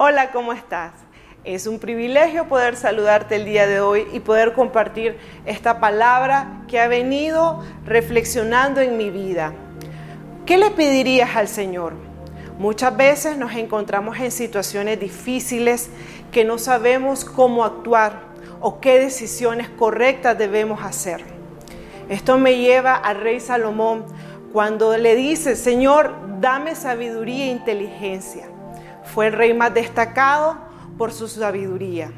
Hola, ¿cómo estás? Es un privilegio poder saludarte el día de hoy y poder compartir esta palabra que ha venido reflexionando en mi vida. ¿Qué le pedirías al Señor? Muchas veces nos encontramos en situaciones difíciles que no sabemos cómo actuar o qué decisiones correctas debemos hacer. Esto me lleva al rey Salomón cuando le dice, Señor, dame sabiduría e inteligencia. Fue el rey más destacado por su sabiduría.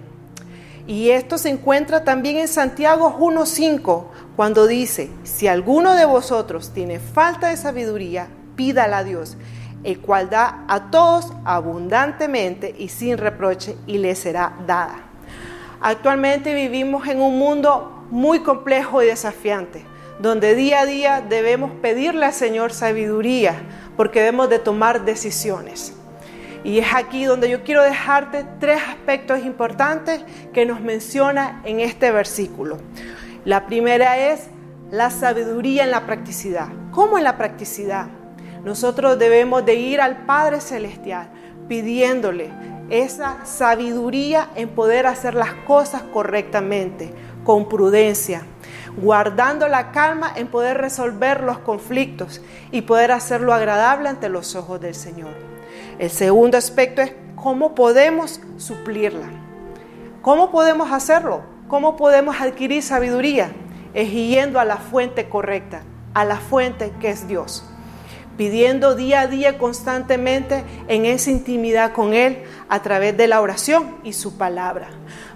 Y esto se encuentra también en Santiago 1.5, cuando dice, si alguno de vosotros tiene falta de sabiduría, pídala a Dios, el cual da a todos abundantemente y sin reproche, y le será dada. Actualmente vivimos en un mundo muy complejo y desafiante, donde día a día debemos pedirle al Señor sabiduría, porque debemos de tomar decisiones. Y es aquí donde yo quiero dejarte tres aspectos importantes que nos menciona en este versículo. La primera es la sabiduría en la practicidad. ¿Cómo en la practicidad? Nosotros debemos de ir al Padre Celestial pidiéndole esa sabiduría en poder hacer las cosas correctamente, con prudencia, guardando la calma en poder resolver los conflictos y poder hacerlo agradable ante los ojos del Señor. El segundo aspecto es cómo podemos suplirla. ¿Cómo podemos hacerlo? ¿Cómo podemos adquirir sabiduría? Es yendo a la fuente correcta, a la fuente que es Dios. Pidiendo día a día constantemente en esa intimidad con Él a través de la oración y su palabra.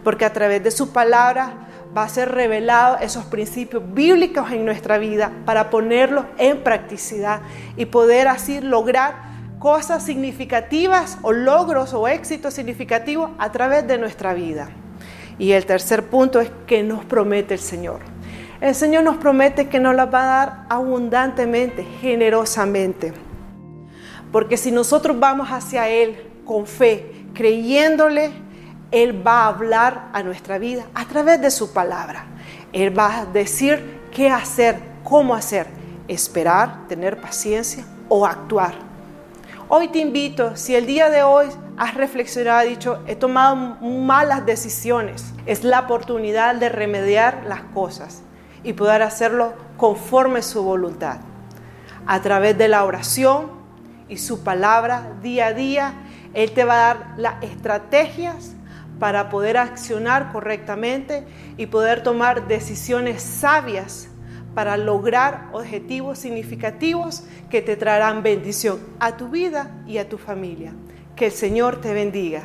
Porque a través de su palabra va a ser revelado esos principios bíblicos en nuestra vida para ponerlos en practicidad y poder así lograr cosas significativas o logros o éxitos significativos a través de nuestra vida. Y el tercer punto es que nos promete el Señor. El Señor nos promete que nos la va a dar abundantemente, generosamente. Porque si nosotros vamos hacia Él con fe, creyéndole, Él va a hablar a nuestra vida a través de su palabra. Él va a decir qué hacer, cómo hacer, esperar, tener paciencia o actuar. Hoy te invito, si el día de hoy has reflexionado y dicho, he tomado malas decisiones, es la oportunidad de remediar las cosas y poder hacerlo conforme su voluntad. A través de la oración y su palabra día a día, Él te va a dar las estrategias para poder accionar correctamente y poder tomar decisiones sabias para lograr objetivos significativos que te traerán bendición a tu vida y a tu familia. Que el Señor te bendiga.